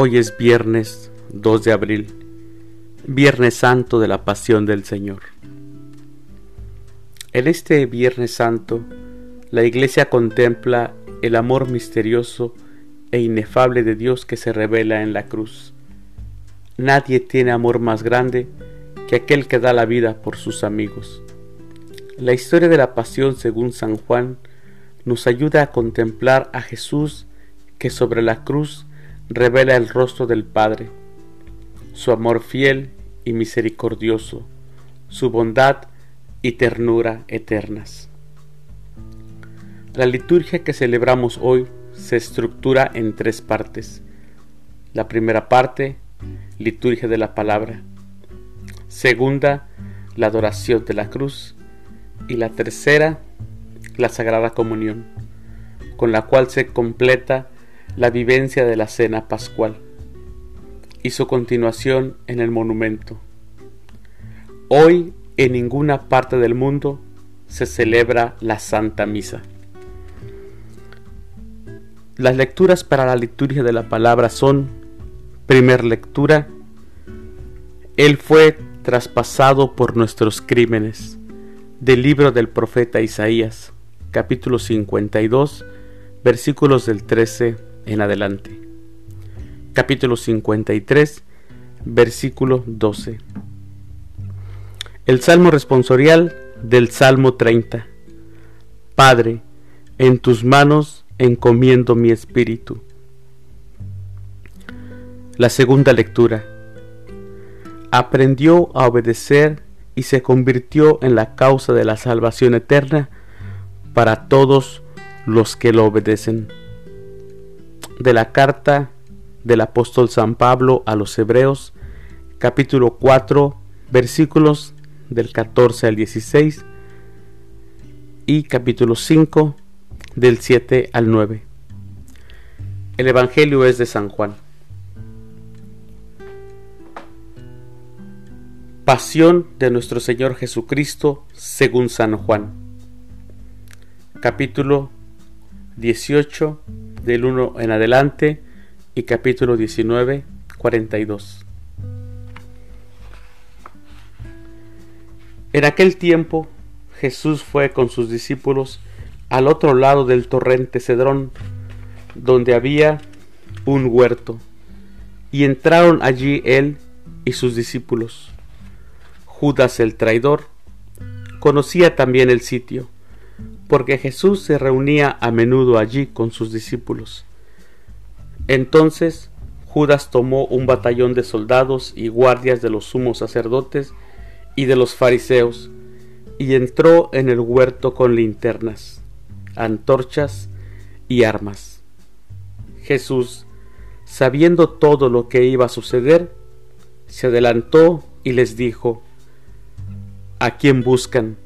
Hoy es viernes 2 de abril, Viernes Santo de la Pasión del Señor. En este Viernes Santo, la Iglesia contempla el amor misterioso e inefable de Dios que se revela en la cruz. Nadie tiene amor más grande que aquel que da la vida por sus amigos. La historia de la pasión según San Juan nos ayuda a contemplar a Jesús que sobre la cruz revela el rostro del Padre, su amor fiel y misericordioso, su bondad y ternura eternas. La liturgia que celebramos hoy se estructura en tres partes. La primera parte, liturgia de la palabra. Segunda, la adoración de la cruz. Y la tercera, la Sagrada Comunión, con la cual se completa la vivencia de la cena pascual y su continuación en el monumento. Hoy en ninguna parte del mundo se celebra la Santa Misa. Las lecturas para la liturgia de la palabra son, primer lectura, Él fue traspasado por nuestros crímenes, del libro del profeta Isaías, capítulo 52, versículos del 13 en adelante. Capítulo 53, versículo 12. El Salmo responsorial del Salmo 30. Padre, en tus manos encomiendo mi espíritu. La segunda lectura. Aprendió a obedecer y se convirtió en la causa de la salvación eterna para todos los que lo obedecen de la carta del apóstol San Pablo a los Hebreos, capítulo 4, versículos del 14 al 16 y capítulo 5 del 7 al 9. El Evangelio es de San Juan. Pasión de nuestro Señor Jesucristo según San Juan. Capítulo 18 del 1 en adelante y capítulo 19, 42. En aquel tiempo Jesús fue con sus discípulos al otro lado del torrente Cedrón, donde había un huerto, y entraron allí él y sus discípulos. Judas el traidor conocía también el sitio, porque Jesús se reunía a menudo allí con sus discípulos. Entonces Judas tomó un batallón de soldados y guardias de los sumos sacerdotes y de los fariseos, y entró en el huerto con linternas, antorchas y armas. Jesús, sabiendo todo lo que iba a suceder, se adelantó y les dijo, ¿A quién buscan?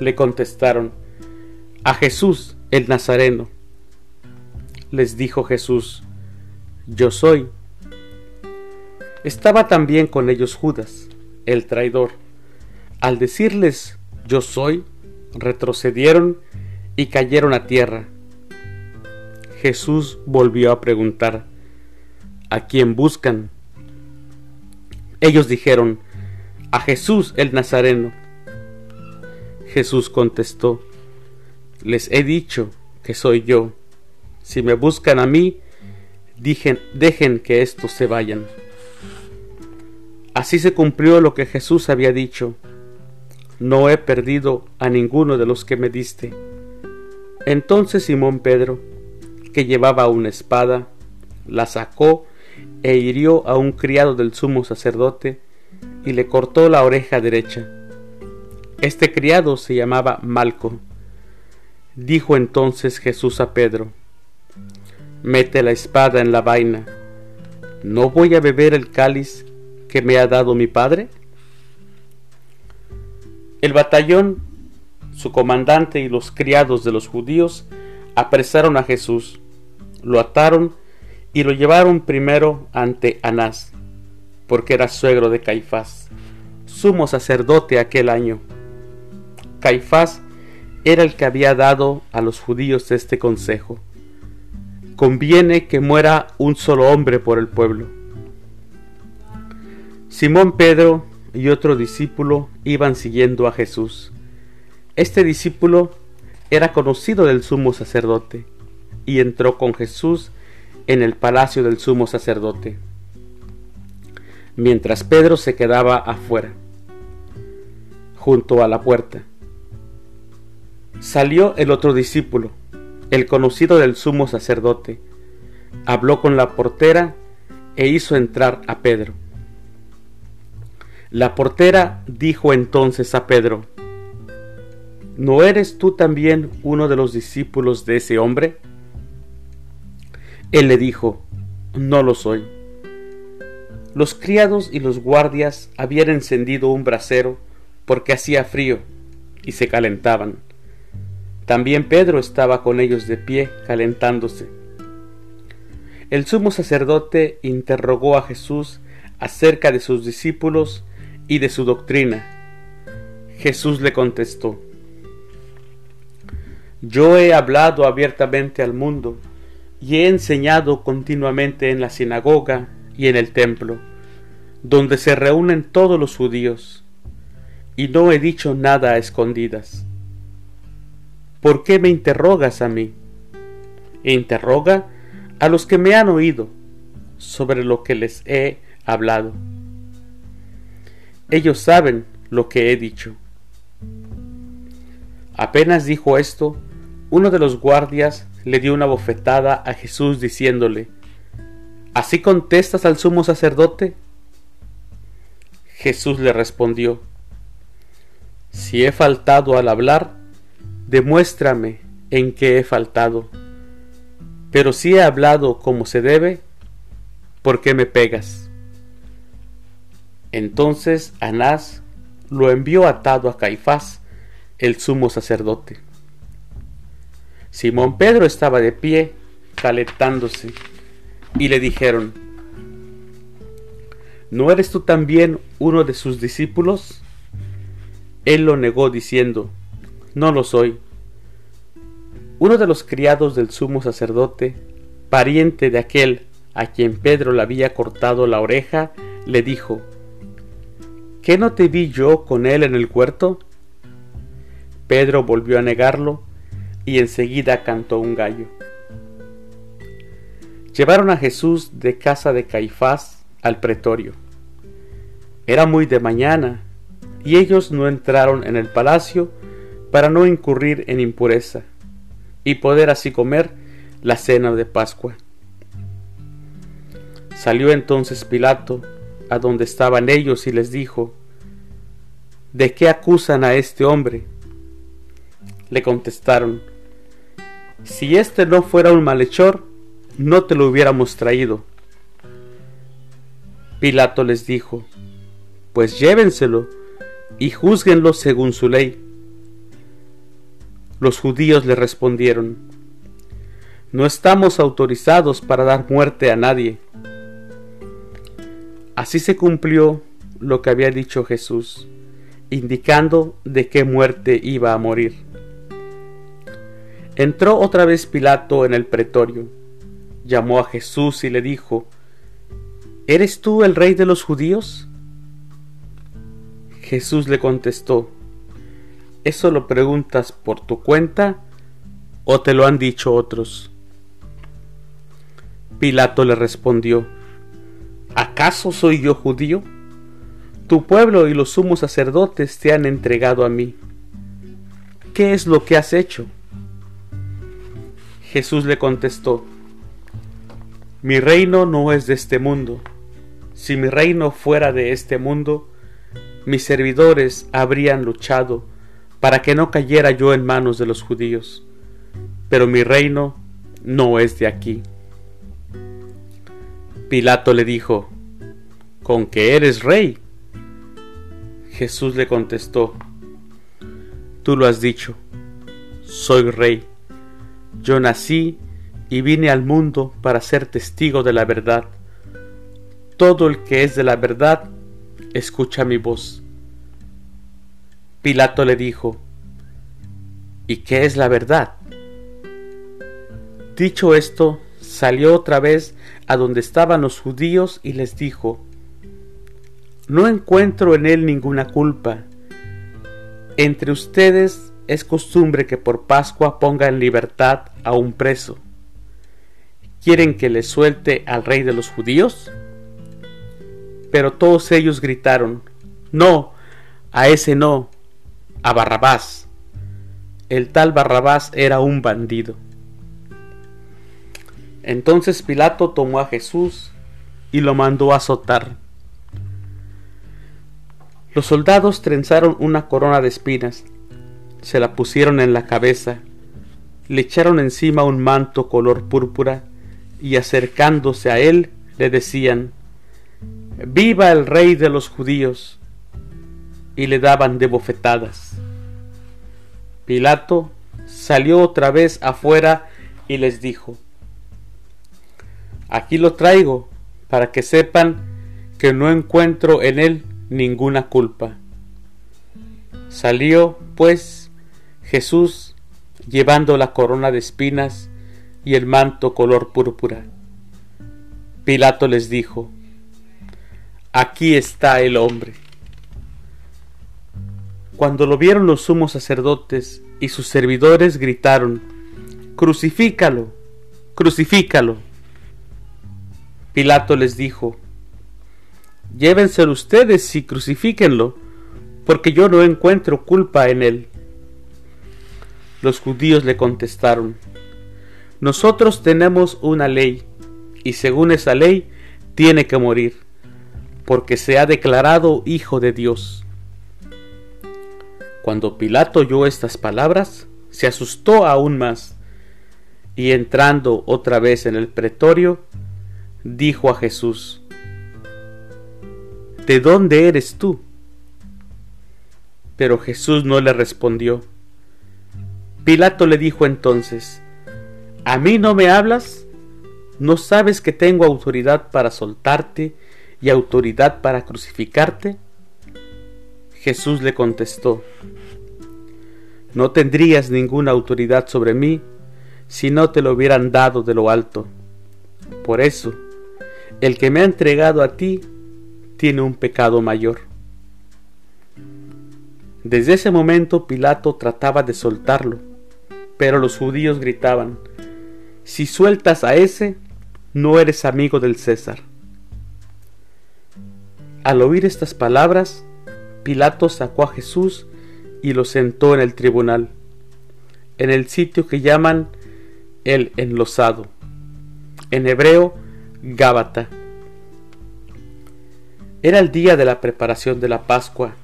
Le contestaron, a Jesús el Nazareno. Les dijo Jesús, yo soy. Estaba también con ellos Judas, el traidor. Al decirles, yo soy, retrocedieron y cayeron a tierra. Jesús volvió a preguntar, ¿a quién buscan? Ellos dijeron, a Jesús el Nazareno. Jesús contestó, les he dicho que soy yo. Si me buscan a mí, dejen que estos se vayan. Así se cumplió lo que Jesús había dicho. No he perdido a ninguno de los que me diste. Entonces Simón Pedro, que llevaba una espada, la sacó e hirió a un criado del sumo sacerdote y le cortó la oreja derecha. Este criado se llamaba Malco. Dijo entonces Jesús a Pedro, Mete la espada en la vaina, ¿no voy a beber el cáliz que me ha dado mi Padre? El batallón, su comandante y los criados de los judíos apresaron a Jesús, lo ataron y lo llevaron primero ante Anás, porque era suegro de Caifás, sumo sacerdote aquel año. Caifás era el que había dado a los judíos este consejo. conviene que muera un solo hombre por el pueblo. Simón Pedro y otro discípulo iban siguiendo a Jesús. Este discípulo era conocido del sumo sacerdote y entró con Jesús en el palacio del sumo sacerdote, mientras Pedro se quedaba afuera, junto a la puerta. Salió el otro discípulo, el conocido del sumo sacerdote, habló con la portera e hizo entrar a Pedro. La portera dijo entonces a Pedro, ¿No eres tú también uno de los discípulos de ese hombre? Él le dijo, No lo soy. Los criados y los guardias habían encendido un brasero porque hacía frío y se calentaban. También Pedro estaba con ellos de pie calentándose. El sumo sacerdote interrogó a Jesús acerca de sus discípulos y de su doctrina. Jesús le contestó, Yo he hablado abiertamente al mundo y he enseñado continuamente en la sinagoga y en el templo, donde se reúnen todos los judíos, y no he dicho nada a escondidas. ¿Por qué me interrogas a mí? E interroga a los que me han oído sobre lo que les he hablado. Ellos saben lo que he dicho. Apenas dijo esto, uno de los guardias le dio una bofetada a Jesús diciéndole, ¿Así contestas al sumo sacerdote? Jesús le respondió, Si he faltado al hablar, demuéstrame en qué he faltado. Pero si he hablado como se debe, ¿por qué me pegas? Entonces Anás lo envió atado a Caifás, el sumo sacerdote. Simón Pedro estaba de pie, calentándose, y le dijeron, ¿No eres tú también uno de sus discípulos? Él lo negó diciendo, No lo soy. Uno de los criados del sumo sacerdote, pariente de aquel a quien Pedro le había cortado la oreja, le dijo, ¿Qué no te vi yo con él en el huerto? Pedro volvió a negarlo y enseguida cantó un gallo. Llevaron a Jesús de casa de Caifás al pretorio. Era muy de mañana, y ellos no entraron en el palacio para no incurrir en impureza, y poder así comer la cena de Pascua. Salió entonces Pilato a donde estaban ellos y les dijo, ¿De qué acusan a este hombre? Le contestaron, si este no fuera un malhechor, no te lo hubiéramos traído. Pilato les dijo, pues llévenselo y júzguenlo según su ley. Los judíos le respondieron, no estamos autorizados para dar muerte a nadie. Así se cumplió lo que había dicho Jesús, indicando de qué muerte iba a morir. Entró otra vez Pilato en el pretorio, llamó a Jesús y le dijo, ¿Eres tú el rey de los judíos? Jesús le contestó, ¿eso lo preguntas por tu cuenta o te lo han dicho otros? Pilato le respondió, ¿acaso soy yo judío? Tu pueblo y los sumos sacerdotes te han entregado a mí. ¿Qué es lo que has hecho? Jesús le contestó, Mi reino no es de este mundo. Si mi reino fuera de este mundo, mis servidores habrían luchado para que no cayera yo en manos de los judíos. Pero mi reino no es de aquí. Pilato le dijo, ¿con que eres rey? Jesús le contestó, Tú lo has dicho, soy rey. Yo nací y vine al mundo para ser testigo de la verdad. Todo el que es de la verdad, escucha mi voz. Pilato le dijo, ¿y qué es la verdad? Dicho esto, salió otra vez a donde estaban los judíos y les dijo, No encuentro en él ninguna culpa. Entre ustedes es costumbre que por Pascua ponga en libertad a un preso. ¿Quieren que le suelte al rey de los judíos? Pero todos ellos gritaron, No, a ese no, a Barrabás. El tal Barrabás era un bandido. Entonces Pilato tomó a Jesús y lo mandó a azotar. Los soldados trenzaron una corona de espinas, se la pusieron en la cabeza, le echaron encima un manto color púrpura y acercándose a él le decían, Viva el rey de los judíos, y le daban de bofetadas. Pilato salió otra vez afuera y les dijo, Aquí lo traigo para que sepan que no encuentro en él ninguna culpa. Salió, pues, Jesús llevando la corona de espinas y el manto color púrpura. Pilato les dijo, Aquí está el hombre. Cuando lo vieron los sumos sacerdotes y sus servidores gritaron, Crucifícalo, crucifícalo. Pilato les dijo, Llévenselo ustedes y crucifíquenlo, porque yo no encuentro culpa en él. Los judíos le contestaron, Nosotros tenemos una ley, y según esa ley tiene que morir, porque se ha declarado hijo de Dios. Cuando Pilato oyó estas palabras, se asustó aún más, y entrando otra vez en el pretorio, dijo a Jesús, ¿De dónde eres tú? Pero Jesús no le respondió. Pilato le dijo entonces, ¿A mí no me hablas? ¿No sabes que tengo autoridad para soltarte y autoridad para crucificarte? Jesús le contestó, No tendrías ninguna autoridad sobre mí si no te lo hubieran dado de lo alto. Por eso, el que me ha entregado a ti tiene un pecado mayor. Desde ese momento Pilato trataba de soltarlo, pero los judíos gritaban, Si sueltas a ese, no eres amigo del César. Al oír estas palabras, Pilato sacó a Jesús y lo sentó en el tribunal, en el sitio que llaman el enlosado, en hebreo Gábata. Era el día de la preparación de la Pascua,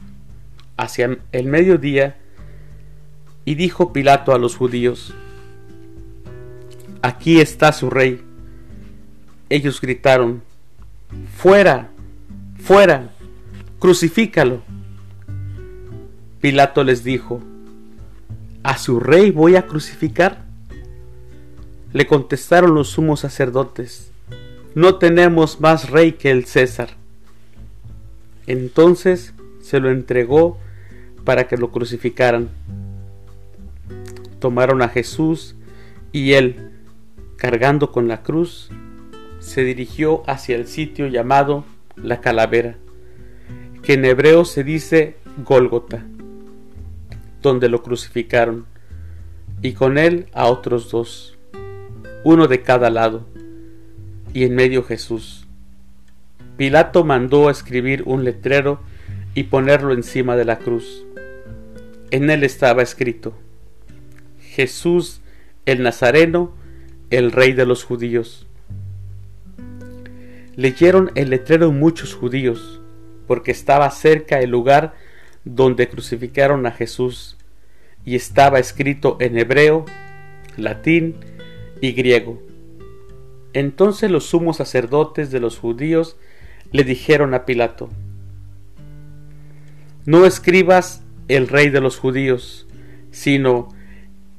hacia el mediodía, y dijo Pilato a los judíos, Aquí está su rey. Ellos gritaron, Fuera, fuera, crucifícalo. Pilato les dijo, ¿A su rey voy a crucificar? Le contestaron los sumos sacerdotes, no tenemos más rey que el César. Entonces se lo entregó para que lo crucificaran. Tomaron a Jesús y él, cargando con la cruz, se dirigió hacia el sitio llamado la calavera, que en hebreo se dice Gólgota donde lo crucificaron, y con él a otros dos, uno de cada lado, y en medio Jesús. Pilato mandó escribir un letrero y ponerlo encima de la cruz. En él estaba escrito, Jesús el Nazareno, el rey de los judíos. Leyeron el letrero muchos judíos, porque estaba cerca el lugar donde crucificaron a Jesús, y estaba escrito en hebreo, latín y griego. Entonces los sumos sacerdotes de los judíos le dijeron a Pilato, No escribas el rey de los judíos, sino,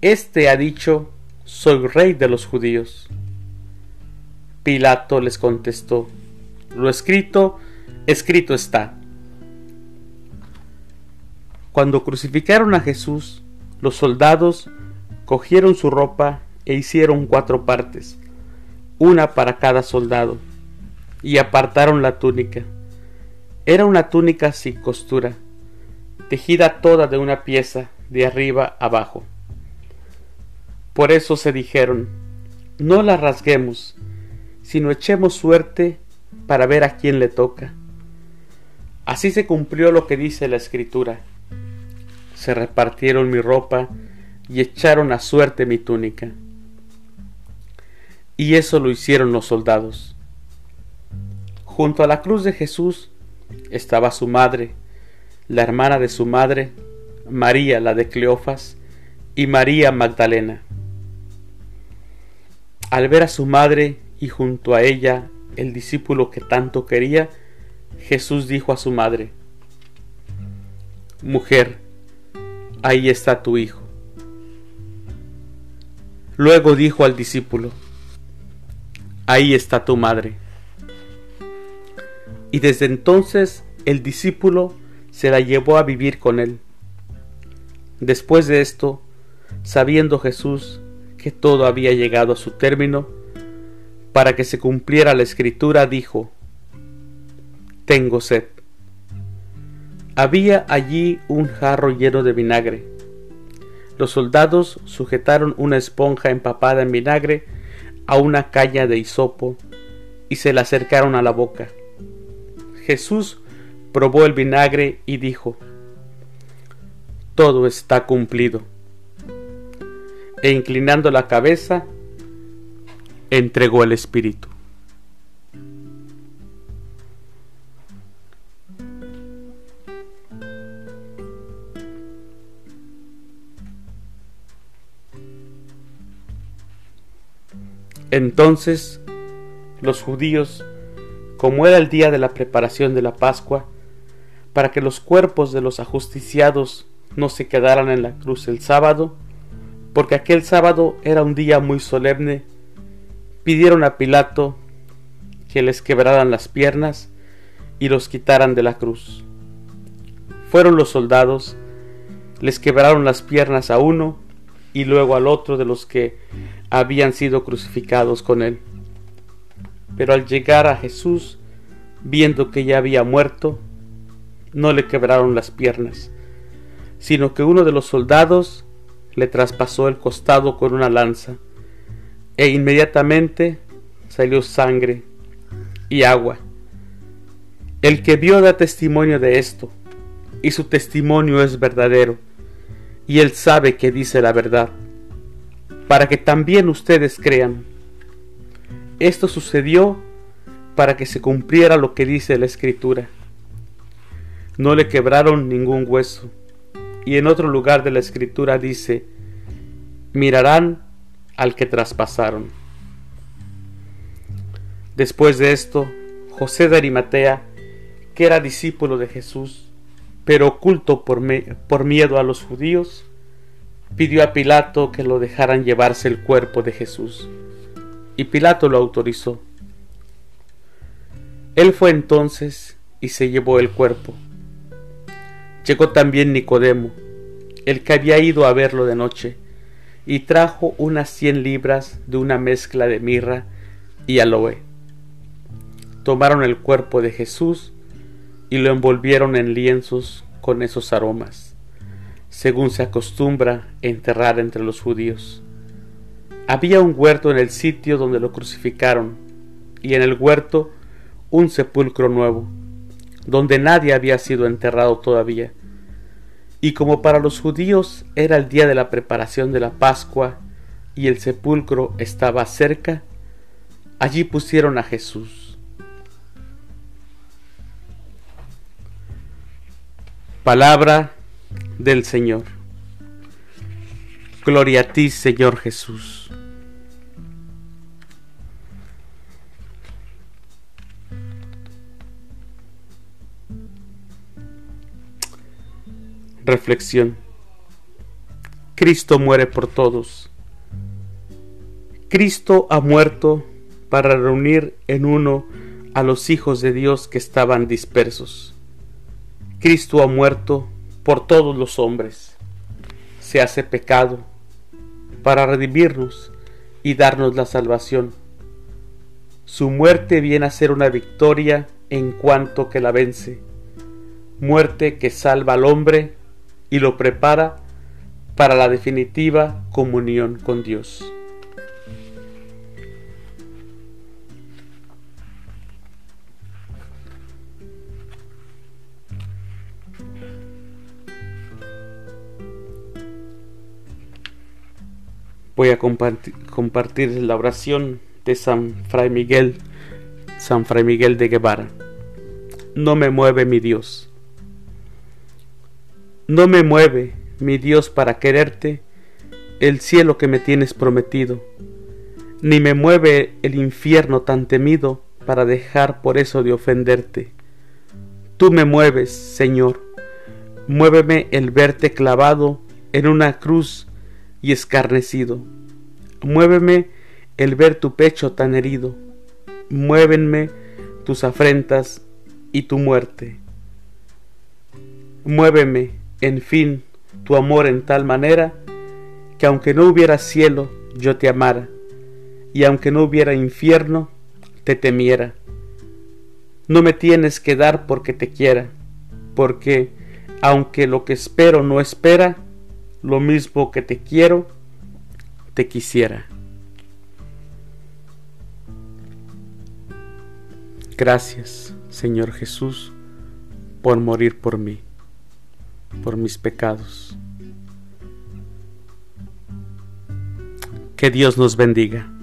Este ha dicho, soy rey de los judíos. Pilato les contestó, Lo escrito, escrito está. Cuando crucificaron a Jesús, los soldados cogieron su ropa e hicieron cuatro partes, una para cada soldado, y apartaron la túnica. Era una túnica sin costura, tejida toda de una pieza, de arriba abajo. Por eso se dijeron, no la rasguemos, sino echemos suerte para ver a quién le toca. Así se cumplió lo que dice la escritura. Se repartieron mi ropa y echaron a suerte mi túnica. Y eso lo hicieron los soldados. Junto a la cruz de Jesús estaba su madre, la hermana de su madre, María la de Cleofas, y María Magdalena. Al ver a su madre y junto a ella el discípulo que tanto quería, Jesús dijo a su madre, Mujer, ahí está tu hijo. Luego dijo al discípulo, Ahí está tu madre. Y desde entonces el discípulo se la llevó a vivir con él. Después de esto, sabiendo Jesús que todo había llegado a su término, para que se cumpliera la escritura, dijo, Tengo sed. Había allí un jarro lleno de vinagre. Los soldados sujetaron una esponja empapada en vinagre a una caña de hisopo y se la acercaron a la boca. Jesús probó el vinagre y dijo, Todo está cumplido e inclinando la cabeza, entregó el Espíritu. Entonces los judíos, como era el día de la preparación de la Pascua, para que los cuerpos de los ajusticiados no se quedaran en la cruz el sábado, porque aquel sábado era un día muy solemne, pidieron a Pilato que les quebraran las piernas y los quitaran de la cruz. Fueron los soldados, les quebraron las piernas a uno y luego al otro de los que habían sido crucificados con él. Pero al llegar a Jesús, viendo que ya había muerto, no le quebraron las piernas, sino que uno de los soldados le traspasó el costado con una lanza, e inmediatamente salió sangre y agua. El que vio da testimonio de esto, y su testimonio es verdadero, y él sabe que dice la verdad, para que también ustedes crean. Esto sucedió para que se cumpliera lo que dice la escritura. No le quebraron ningún hueso y en otro lugar de la escritura dice, mirarán al que traspasaron. Después de esto, José de Arimatea, que era discípulo de Jesús, pero oculto por, por miedo a los judíos, pidió a Pilato que lo dejaran llevarse el cuerpo de Jesús, y Pilato lo autorizó. Él fue entonces y se llevó el cuerpo. Llegó también Nicodemo, el que había ido a verlo de noche, y trajo unas cien libras de una mezcla de mirra y aloe. Tomaron el cuerpo de Jesús y lo envolvieron en lienzos con esos aromas, según se acostumbra enterrar entre los judíos. Había un huerto en el sitio donde lo crucificaron, y en el huerto un sepulcro nuevo, donde nadie había sido enterrado todavía. Y como para los judíos era el día de la preparación de la Pascua y el sepulcro estaba cerca, allí pusieron a Jesús. Palabra del Señor. Gloria a ti, Señor Jesús. Reflexión. Cristo muere por todos. Cristo ha muerto para reunir en uno a los hijos de Dios que estaban dispersos. Cristo ha muerto por todos los hombres. Se hace pecado para redimirnos y darnos la salvación. Su muerte viene a ser una victoria en cuanto que la vence, muerte que salva al hombre y lo prepara para la definitiva comunión con Dios. Voy a compartir, la oración de San Fray Miguel, San Fray Miguel de Guevara. No me mueve mi Dios. No me mueve mi Dios para quererte el cielo que me tienes prometido, ni me mueve el infierno tan temido para dejar por eso de ofenderte. Tú me mueves, Señor, muéveme el verte clavado en una cruz y escarnecido. Muéveme el ver tu pecho tan herido. Muévenme tus afrentas y tu muerte. Muéveme, en fin, tu amor en tal manera que aunque no hubiera cielo, yo te amara, y aunque no hubiera infierno, te temiera. No me tienes que dar porque te quiera, porque aunque lo que espero no espera, lo mismo que te quiero, te quisiera. Gracias, Señor Jesús, por morir por mí, por mis pecados. Que Dios nos bendiga.